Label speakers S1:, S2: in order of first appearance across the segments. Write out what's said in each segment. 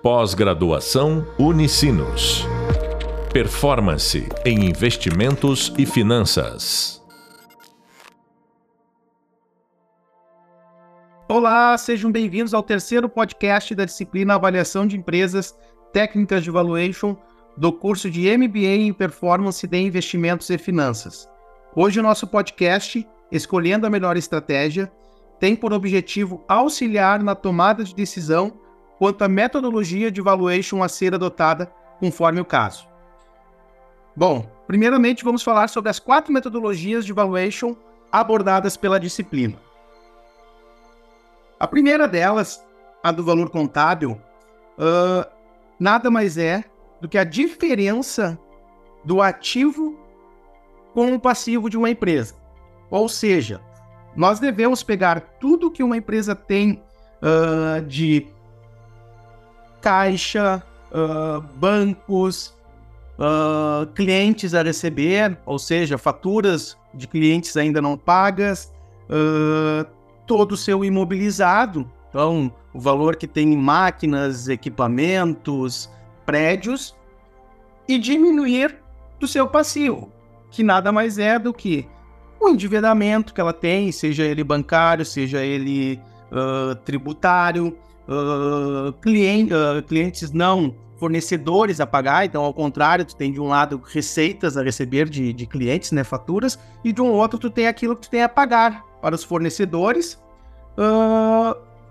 S1: Pós-graduação Unicinos. Performance em investimentos e finanças.
S2: Olá, sejam bem-vindos ao terceiro podcast da disciplina Avaliação de Empresas Técnicas de Valuation do curso de MBA em Performance de Investimentos e Finanças. Hoje o nosso podcast, Escolhendo a Melhor Estratégia, tem por objetivo auxiliar na tomada de decisão quanto à metodologia de valuation a ser adotada conforme o caso. Bom, primeiramente vamos falar sobre as quatro metodologias de valuation abordadas pela disciplina. A primeira delas, a do valor contábil, uh, nada mais é do que a diferença do ativo com o passivo de uma empresa. Ou seja, nós devemos pegar tudo que uma empresa tem uh, de caixa, uh, bancos, uh, clientes a receber, ou seja, faturas de clientes ainda não pagas, todo o seu imobilizado, então o valor que tem em máquinas, equipamentos, prédios, e diminuir do seu passivo, que nada mais é do que o endividamento que ela tem, seja ele bancário, seja ele uh, tributário, uh, cliente, uh, clientes não fornecedores a pagar, então ao contrário, tu tem de um lado receitas a receber de, de clientes, né, faturas, e de um outro tu tem aquilo que tu tem a pagar para os fornecedores,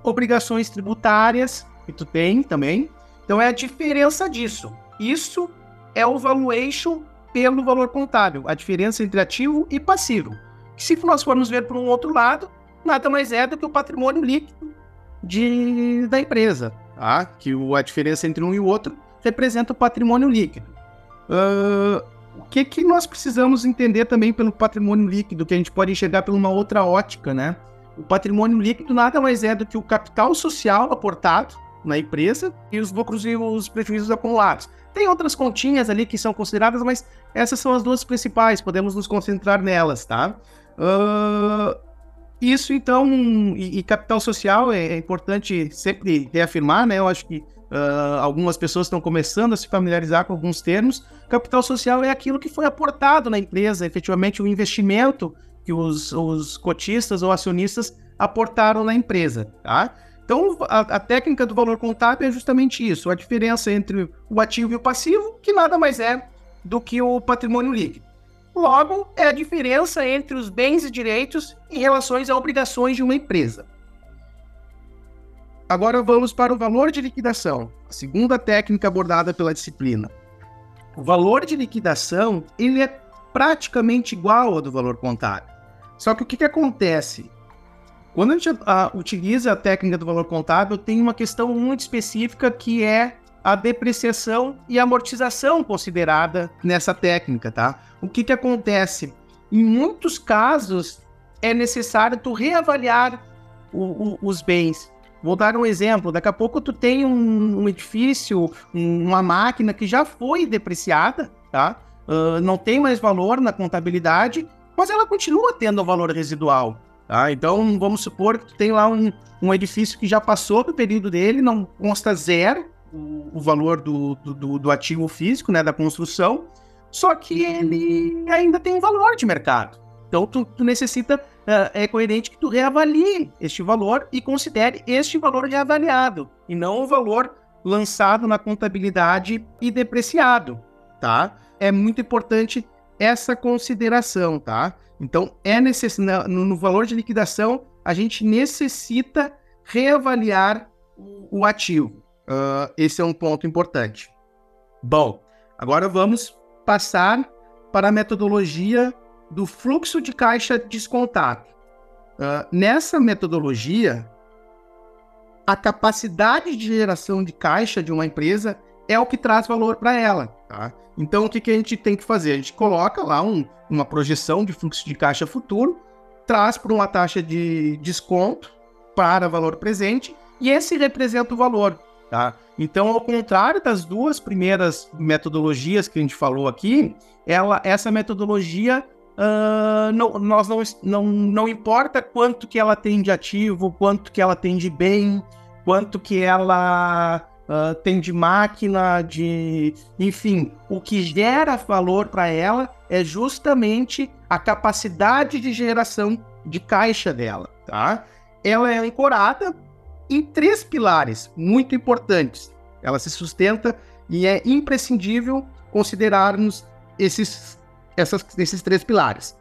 S2: obrigações tributárias que tu tem também, então é a diferença disso. Isso é o valuation pelo valor contábil, a diferença entre ativo e passivo. se nós formos ver por um outro lado, nada mais é do que o patrimônio líquido de, da empresa, tá? que a diferença entre um e o outro representa o patrimônio líquido. Uh, o que, que nós precisamos entender também pelo patrimônio líquido, que a gente pode enxergar por uma outra ótica, né? O patrimônio líquido nada mais é do que o capital social aportado na empresa e os lucros e os prejuízos acumulados. Tem outras continhas ali que são consideradas, mas essas são as duas principais, podemos nos concentrar nelas, tá? Uh, isso, então, e, e, capital social é, é, importante sempre reafirmar, né? Eu acho que uh, algumas pessoas estão começando a se familiarizar com alguns termos. Capital social é aquilo que foi aportado na empresa, efetivamente o investimento que os, os cotistas ou acionistas aportaram na empresa, tá? Então, a, a, técnica do valor contábil é justamente isso: a diferença entre o ativo e o passivo, que nada mais é do que o patrimônio líquido. Logo, é a diferença entre os bens e direitos em relação a obrigações de uma empresa. Agora vamos para o valor de liquidação, a segunda técnica abordada pela disciplina. O valor de liquidação ele é praticamente igual ao do valor contábil. Só que o que, que acontece? Quando a gente a, utiliza a técnica do valor contábil, tem uma questão muito específica que é a depreciação e amortização considerada nessa técnica, tá? O que que acontece? Em muitos casos é necessário tu reavaliar o, o, os bens. Vou dar um exemplo. Daqui a pouco tu tem um, um edifício, um, uma máquina que já foi depreciada, tá? Uh, não tem mais valor na contabilidade, mas ela continua tendo valor residual. Tá? Então, vamos supor que tu tem lá um, um edifício que já passou do período dele, não consta zero o, valor do, do, do, ativo físico, né, da construção, só que ele ainda tem um valor de mercado. Então, tu, tu necessita, uh, é coerente que tu reavalie este valor e considere este valor reavaliado, e não o valor lançado na contabilidade e depreciado, tá? É muito importante essa consideração, tá? Então, é necess... no, no valor de liquidação, a gente necessita reavaliar o ativo. Uh, esse é um ponto importante. Bom, agora vamos passar para a metodologia do fluxo de caixa descontado. Uh, nessa metodologia, a capacidade de geração de caixa de uma empresa é o que traz valor para ela. Tá? Então, o que, que a gente tem que fazer? A gente coloca lá um, uma projeção de fluxo de caixa futuro, traz por uma taxa de desconto para valor presente e esse representa o valor. Tá? Então, ao contrário das duas primeiras metodologias que a gente falou aqui, ela, essa metodologia uh, não, nós não, não, não importa quanto que ela tem de ativo, quanto que ela tem de bem, quanto que ela uh, tem de máquina, de. Enfim, o que gera valor para ela é justamente a capacidade de geração de caixa dela, tá? Ela é ancorada em três pilares muito importantes. Ela se sustenta e é imprescindível considerarmos esses, essas, esses três pilares.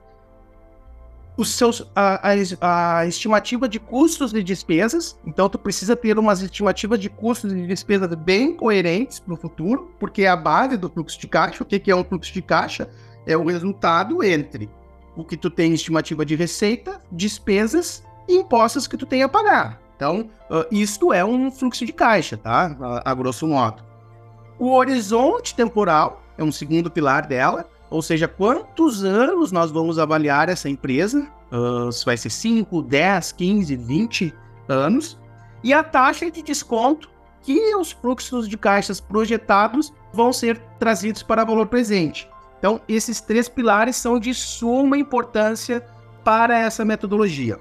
S2: Os seus, a, a, a, estimativa de custos e despesas, então tu precisa ter umas estimativas de custos e despesas bem coerentes para o futuro, porque é a base do fluxo de caixa. O que, que é um fluxo de caixa? É o resultado entre o que tu tem estimativa de receita, despesas e impostos que tu tem a pagar. Então, uh, isto é um fluxo de caixa, tá? A, a, grosso modo. O horizonte temporal é um segundo pilar dela, ou seja, quantos anos nós vamos avaliar essa empresa? Uh, se vai ser 5, 10, 15, 20 anos. E a taxa de desconto que os fluxos de caixas projetados vão ser trazidos para valor presente. Então, esses três pilares são de suma importância para essa metodologia.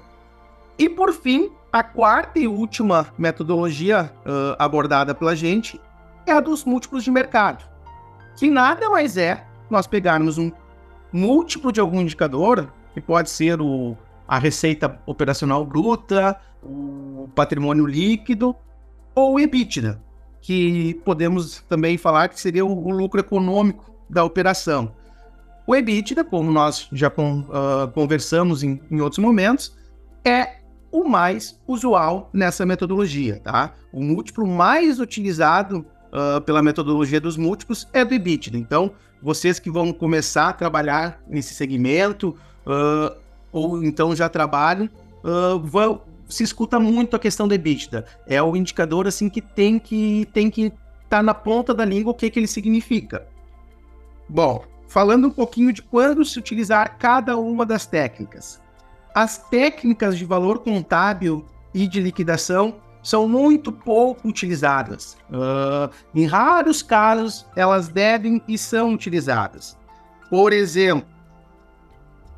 S2: E por fim, a quarta e última metodologia uh, abordada pela gente é a dos múltiplos de mercado, que nada mais é nós pegarmos um múltiplo de algum indicador, que pode ser o, a receita operacional bruta, o patrimônio líquido ou o EBITDA, que podemos também falar que seria o, o lucro econômico da operação. O EBITDA, como nós já uh, conversamos em, em outros momentos, é o mais usual nessa metodologia, tá? O múltiplo mais utilizado uh, pela metodologia dos múltiplos é do EBITDA. Então, vocês que vão começar a trabalhar nesse segmento, uh, ou então já trabalham, uh, vão, se escuta muito a questão do EBITDA. É o indicador assim que tem que tem que estar tá na ponta da língua o que, que ele significa. Bom, falando um pouquinho de quando se utilizar cada uma das técnicas. As técnicas de valor contábil e de liquidação são muito pouco utilizadas. Uh, em raros casos, elas devem e são utilizadas. Por exemplo,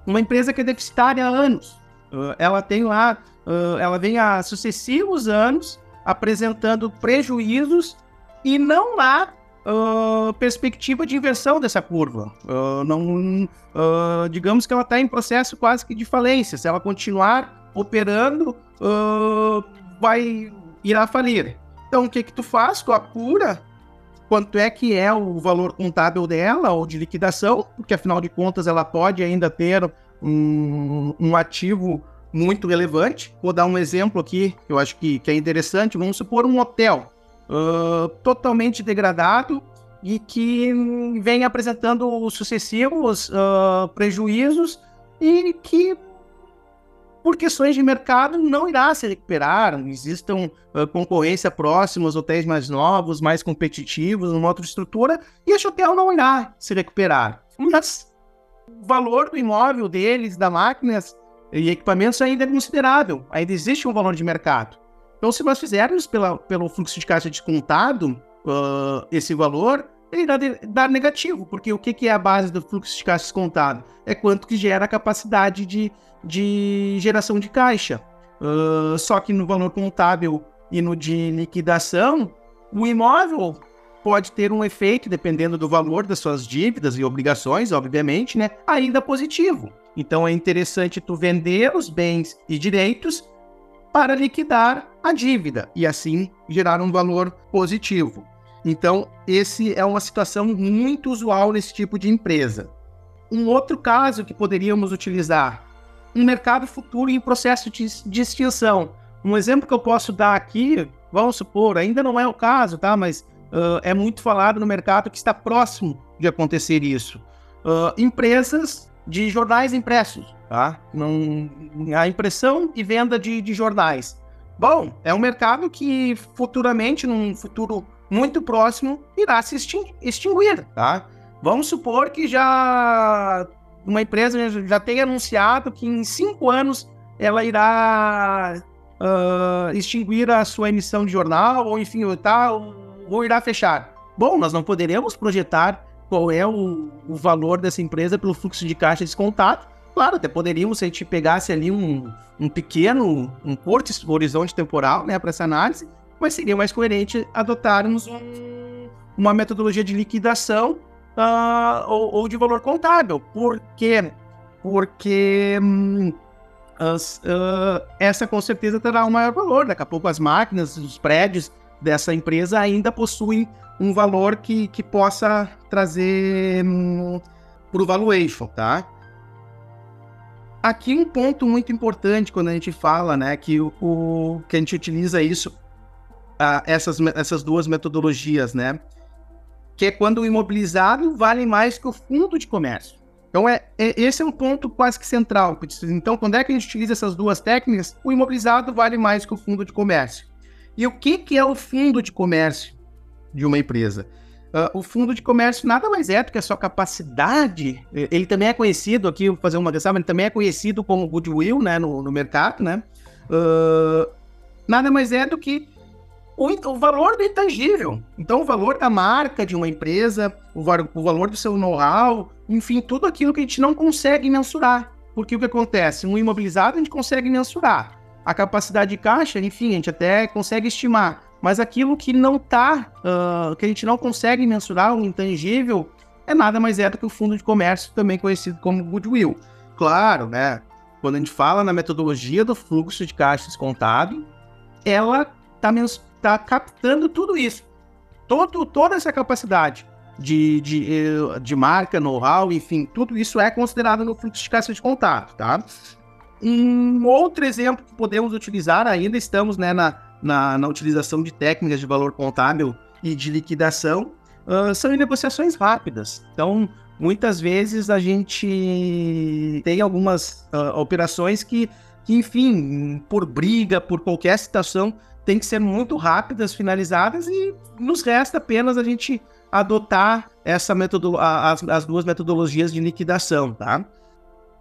S2: uma empresa que é deficitária há anos, uh, ela tem lá, uh, ela vem há sucessivos anos apresentando prejuízos e não há uh, perspectiva de inversão dessa curva. Uh, não, uh, digamos que ela está em processo quase que de falência. Se ela continuar operando, vai irá falir. Então, o que que tu faz? Tu apura quanto é que é o valor contábil dela ou de liquidação, porque afinal de contas ela pode ainda ter um, um ativo muito relevante. Vou dar um exemplo aqui que eu acho que, que é interessante. Vamos supor um hotel totalmente degradado e que vem apresentando sucessivos uh, prejuízos e que por questões de mercado, não irá se recuperar. Existam uh, concorrência próxima, hotéis mais novos, mais competitivos, uma outra estrutura, e esse hotel não irá se recuperar. Mas o valor do imóvel deles, da máquinas e equipamentos ainda é considerável. Ainda existe um valor de mercado. Então, se nós fizermos pela, pelo fluxo de caixa descontado uh, esse valor, ele irá dar negativo, porque o que, que é a base do fluxo de caixa descontado? É quanto que gera a capacidade de, de geração de caixa. Uh, só que no valor contábil e no de liquidação, o imóvel pode ter um efeito, dependendo do valor das suas dívidas e obrigações, obviamente, né, ainda positivo. Então é interessante tu vender os bens e direitos para liquidar a dívida e assim gerar um valor positivo. Então, esse é uma situação muito usual nesse tipo de empresa. Um outro caso que poderíamos utilizar, um mercado futuro em processo de, de extinção. Um exemplo que eu posso dar aqui, vamos supor, ainda não é o caso, tá? Mas uh, é muito falado no mercado que está próximo de acontecer isso. Uh, empresas de jornais impressos tá? Não, a impressão e venda de, de jornais. Bom, é um mercado que futuramente, num futuro muito próximo, irá se extinguir, tá? Vamos supor que já uma empresa já tenha anunciado que em cinco anos ela irá uh, extinguir a sua emissão de jornal, ou enfim, tá, ou irá fechar. Bom, nós não poderemos projetar qual é o, o valor dessa empresa pelo fluxo de caixa descontado, Claro, até poderíamos, se a gente pegasse ali um, um pequeno, um curto horizonte temporal, né, para essa análise, mas seria mais coerente adotarmos um, uma metodologia de liquidação uh, ou, ou, de valor contábil. Por quê? Porque hum, as, uh, essa com certeza terá um maior valor. Daqui a pouco as máquinas, os prédios dessa empresa ainda possuem um valor que, que possa trazer um, para o valuation, tá? Aqui um ponto muito importante quando a gente fala, né, que o, o que a gente utiliza isso, uh, essas, essas duas metodologias, né, que é quando o imobilizado vale mais que o fundo de comércio. Então é, é, esse é um ponto quase que central. Então quando é que a gente utiliza essas duas técnicas, o imobilizado vale mais que o fundo de comércio. E o que que é o fundo de comércio de uma empresa? Uh, o fundo de comércio nada mais é do que a sua capacidade. Ele também é conhecido aqui, vou fazer uma ressalva, ele também é conhecido como goodwill, né, no, no mercado, né? Uh, nada mais é do que o, o, valor do intangível. Então, o valor da marca de uma empresa, o, o valor do seu know-how, enfim, tudo aquilo que a gente não consegue mensurar. Porque o que acontece? Um imobilizado a gente consegue mensurar. A capacidade de caixa, enfim, a gente até consegue estimar. Mas aquilo que não está, uh, que a gente não consegue mensurar, o intangível, é nada mais é do que o fundo de comércio, também conhecido como goodwill. Claro, né? Quando a gente fala na metodologia do fluxo de caixa descontado, ela está tá captando tudo isso. Todo, toda essa capacidade de, de, eh, de marca, know-how, enfim, tudo isso é considerado no fluxo de caixa descontado, tá? Um outro exemplo que podemos utilizar, ainda estamos né, na, na, na utilização de técnicas de valor contábil e de liquidação uh, são em negociações rápidas. Então, muitas vezes a gente tem algumas uh, operações que, que, enfim, por briga, por qualquer situação, tem que ser muito rápidas, finalizadas e nos resta apenas a gente adotar essa as, as duas metodologias de liquidação, tá?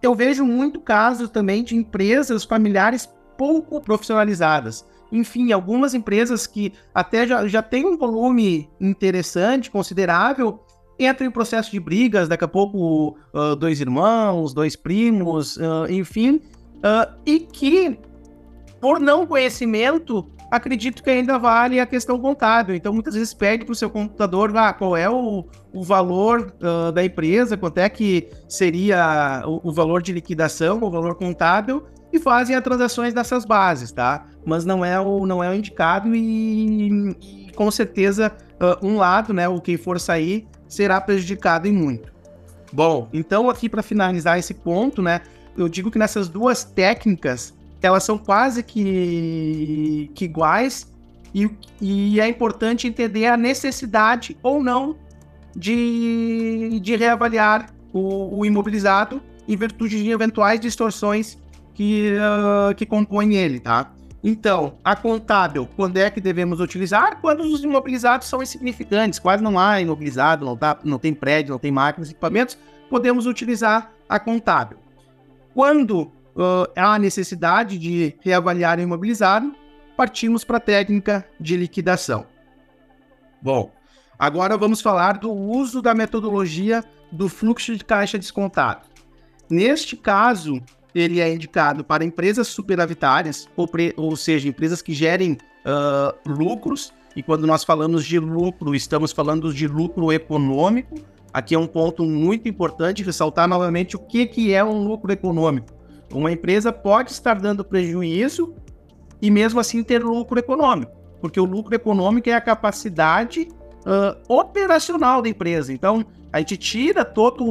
S2: Eu vejo muito casos também de empresas familiares pouco profissionalizadas enfim, algumas empresas que até já, já têm um volume interessante, considerável, entram em processo de brigas, daqui a pouco uh, dois irmãos, dois primos, uh, enfim, uh, e que, por não conhecimento, acredito que ainda vale a questão contábil. Então, muitas vezes pede para o seu computador ah, qual é o, o valor da empresa, quanto é que seria o, o, valor de liquidação, o valor contábil, e fazem as transações dessas bases, tá? Mas não é o, não é o indicado e, e com certeza uh, um lado, né, o quem for sair, será prejudicado em muito. Bom, então aqui para finalizar esse ponto, né, eu digo que nessas duas técnicas, elas são quase que, que iguais e, e é importante entender a necessidade ou não de, de reavaliar o, o imobilizado em virtude de eventuais distorções que, uh, que compõem ele, tá? Então, a contábil, quando é que devemos utilizar? Quando os imobilizados são insignificantes, quase não há imobilizado, não, tá, não tem prédio, não tem máquinas, equipamentos, podemos utilizar a contábil. Quando uh, há necessidade de reavaliar o imobilizado, partimos para a técnica de liquidação. Bom, agora vamos falar do uso da metodologia do fluxo de caixa descontado. Neste caso, ele é indicado para empresas superavitárias, ou, pre, ou seja, empresas que gerem uh, lucros. E quando nós falamos de lucro, estamos falando de lucro econômico. Aqui é um ponto muito importante ressaltar novamente o que, que é um lucro econômico. Uma empresa pode estar dando prejuízo e mesmo assim ter lucro econômico, porque o lucro econômico é a capacidade uh, operacional da empresa. Então, a gente tira todos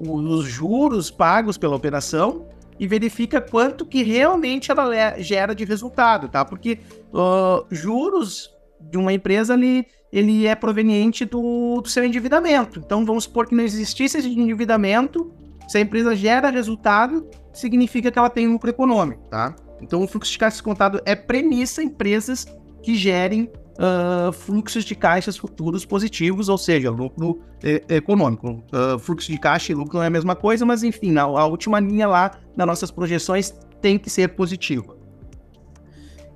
S2: os juros pagos pela operação e verifica quanto que realmente ela gera de resultado, tá? Porque uh, juros de uma empresa ele, ele é proveniente do, do, seu endividamento. Então vamos supor que não existisse esse endividamento, se a empresa gera resultado, significa que ela tem lucro econômico, tá? Então o fluxo de caixa descontado é premissa empresas que gerem uh, fluxos de caixas futuros positivos, ou seja, lucro eh, econômico. Uh, fluxo de caixa e lucro não é a mesma coisa, mas enfim, a, a última linha lá das nossas projeções tem que ser positiva.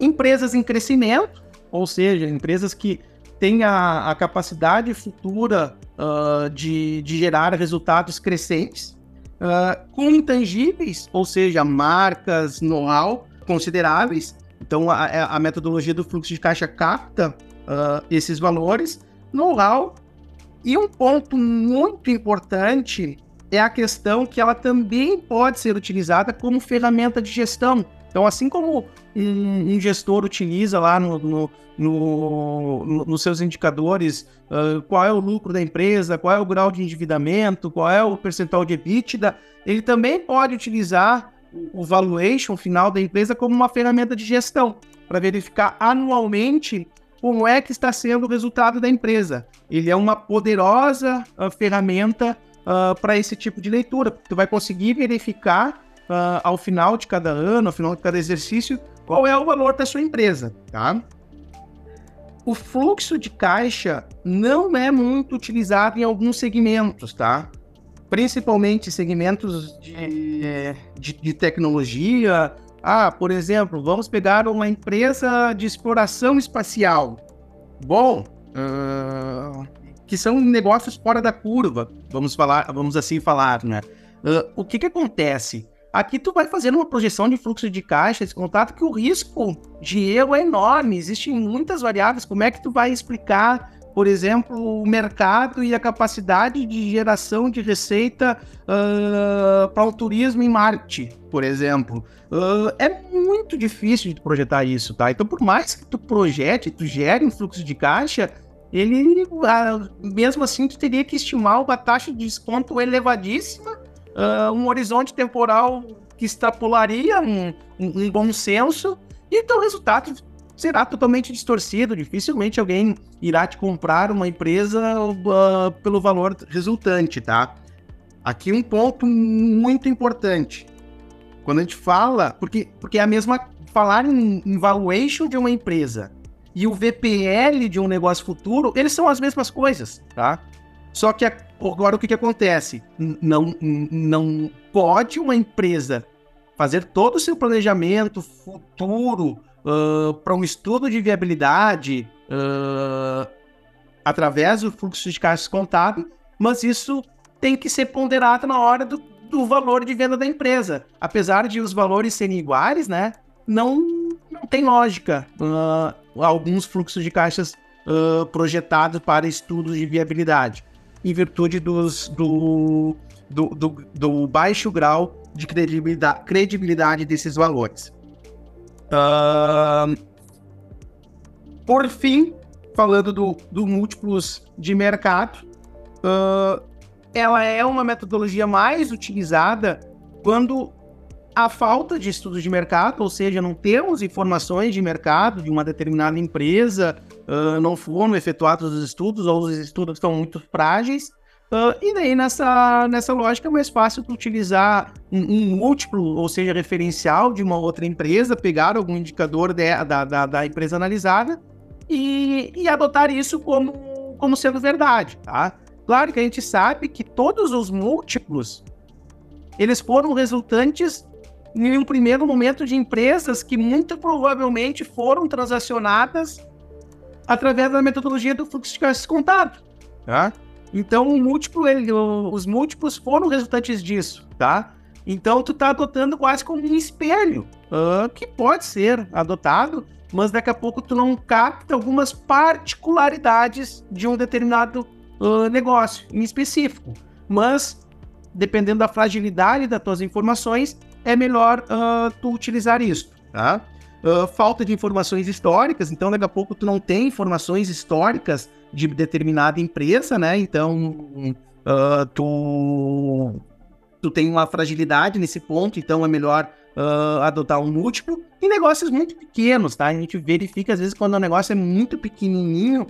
S2: Empresas em crescimento, ou seja, empresas que têm a, a capacidade futura uh, de, de, gerar resultados crescentes, uh, com intangíveis, ou seja, marcas, know-how consideráveis, Então, a, é, a metodologia do fluxo de caixa capta uh, esses valores, know-how. E um ponto muito importante é a questão que ela também pode ser utilizada como ferramenta de gestão. Então, assim como um, gestor utiliza lá no, no, no nos seus indicadores uh, qual é o lucro da empresa, qual é o grau de endividamento, qual é o percentual de EBITDA, ele também pode utilizar o valuation final da empresa como uma ferramenta de gestão para verificar anualmente como é que está sendo o resultado da empresa. Ele é uma poderosa uh, ferramenta uh, para esse tipo de leitura. Tu vai conseguir verificar uh, ao final de cada ano, ao final de cada exercício, qual é o valor da sua empresa, tá? O fluxo de caixa não é muito utilizado em alguns segmentos, tá? Principalmente segmentos de, de, de tecnologia. Ah, por exemplo, vamos pegar uma empresa de exploração espacial. Bom, uh, que são negócios fora da curva, vamos falar, vamos assim falar, né? Uh, o que que acontece? Aqui tu vai fazendo uma projeção de fluxo de caixa, esse contato que o risco de erro é enorme, existem muitas variáveis. Como é que tu vai explicar, por exemplo, o mercado e a capacidade de geração de receita uh, para o turismo em Marte, por exemplo? Uh, é muito difícil de projetar isso, tá? Então, por mais que tu projete, tu gere um fluxo de caixa, ele, uh, mesmo assim, tu teria que estimar uma taxa de desconto elevadíssima um horizonte temporal que extrapolaria um, um, um bom senso, e então o resultado será totalmente distorcido. Dificilmente alguém irá te comprar uma empresa uh, pelo valor resultante, tá? Aqui um ponto muito importante. Quando a gente fala, porque, porque é a mesma. Falar em, em valuation de uma empresa e o VPL de um negócio futuro, eles são as mesmas coisas, tá? Só que agora o que, que acontece? Não, não pode uma empresa fazer todo o seu planejamento futuro uh, para um estudo de viabilidade uh, através do fluxo de caixa contábil, mas isso tem que ser ponderado na hora do, do valor de venda da empresa. Apesar de os valores serem iguais, né? Não, não tem lógica uh, alguns fluxos de caixas projetados para estudos de viabilidade em virtude dos, do, do, do, do baixo grau de credibilidade, credibilidade desses valores. Uh, por fim, falando do, do múltiplos de mercado, uh, ela é uma metodologia mais utilizada quando a falta de estudos de mercado, ou seja, não temos informações de mercado de uma determinada empresa, uh, não foram efetuados os estudos, ou os estudos estão muito frágeis. Uh, e daí, nessa, nessa lógica, é mais fácil utilizar um, um, múltiplo, ou seja, referencial de uma outra empresa, pegar algum indicador de, da, da, da, empresa analisada e, e adotar isso como, como sendo verdade, tá? Claro que a gente sabe que todos os múltiplos, eles foram resultantes em um primeiro momento de empresas que muito provavelmente foram transacionadas através da metodologia do fluxo de caixa contado, tá? Então, múltiplo, ele, os múltiplos foram resultantes disso, tá? Então, tu tá adotando quase como um espelho, uh, que pode ser adotado, mas daqui a pouco tu não capta algumas particularidades de um determinado uh, negócio em específico. Mas, dependendo da fragilidade das tuas informações, é melhor uh, tu utilizar isso, tá? Uh, falta de informações históricas, então daqui a pouco tu não tem informações históricas de determinada empresa, né? Então uh, tu, tu tem uma fragilidade nesse ponto, então é melhor uh, adotar um múltiplo. Em negócios muito pequenos, tá? A gente verifica às vezes quando o negócio é muito pequenininho,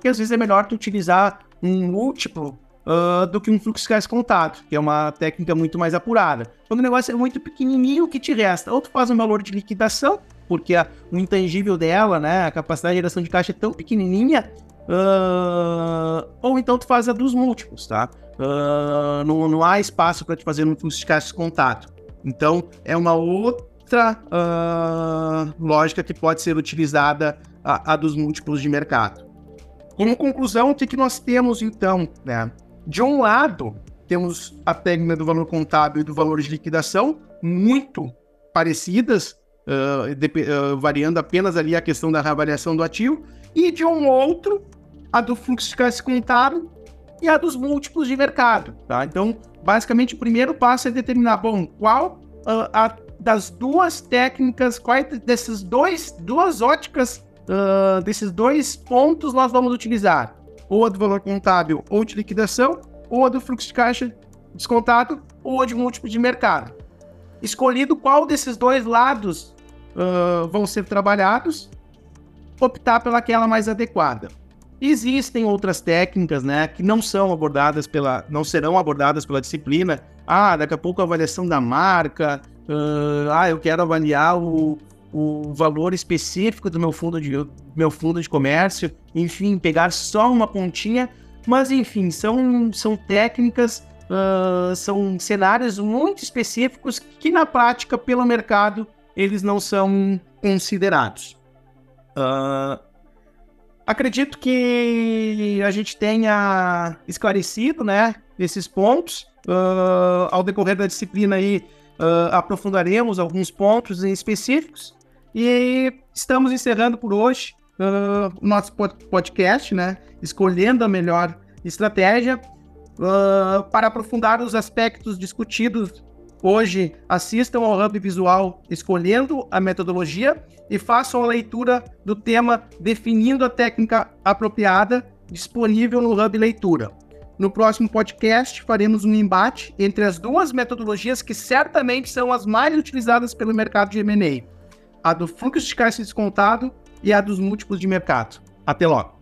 S2: que às vezes é melhor tu utilizar um múltiplo uh, do que um fluxo de contado, que é uma técnica muito mais apurada. Quando o negócio é muito pequenininho, o que te resta? Ou tu faz um valor de liquidação, porque a, o intangível dela, né, a capacidade de geração de caixa é tão pequenininha, uh, ou então tu faz a dos múltiplos, tá? Uh, não, não há espaço para te fazer um fluxo de caixa contato. Então, é uma outra uh, lógica que pode ser utilizada a, a, dos múltiplos de mercado. Como conclusão, o que, que nós temos então? Né? De um lado, temos a técnica do valor contábil e do valor de liquidação, muito parecidas, uh, uh, variando apenas ali a questão da reavaliação do ativo, e de um outro, a do fluxo de caixa contábil e a dos múltiplos de mercado. Tá? Então, basicamente, o primeiro passo é determinar, bom, qual uh, a, das duas técnicas, qual é desses dois, duas óticas, desses dois pontos nós vamos utilizar, ou a do valor contábil ou de liquidação, ou a do fluxo de caixa descontado, ou a de múltiplo de mercado escolhido qual desses dois lados uh, vão ser trabalhados, optar pelaquela mais adequada. Existem outras técnicas, né, que não são abordadas pela, não serão abordadas pela disciplina. Ah, daqui a pouco a avaliação da marca. Uh, ah, eu quero avaliar o, o valor específico do meu fundo de meu fundo de comércio. Enfim, pegar só uma pontinha. Mas enfim, são, são técnicas uh, são cenários muito específicos que na prática, pelo mercado, eles não são considerados. Uh, acredito que a gente tenha esclarecido, né, esses pontos. Uh, ao decorrer da disciplina aí, aprofundaremos alguns pontos específicos. E estamos encerrando por hoje o nosso podcast, né, escolhendo a melhor estratégia. Uh, para aprofundar os aspectos discutidos hoje, assistam ao Hub Visual escolhendo a metodologia e façam a leitura do tema definindo a técnica apropriada disponível no Hub Leitura. No próximo podcast, faremos um embate entre as duas metodologias que certamente são as mais utilizadas pelo mercado de M&A, a do fluxo de caixa descontado e a dos múltiplos de mercado. Até logo!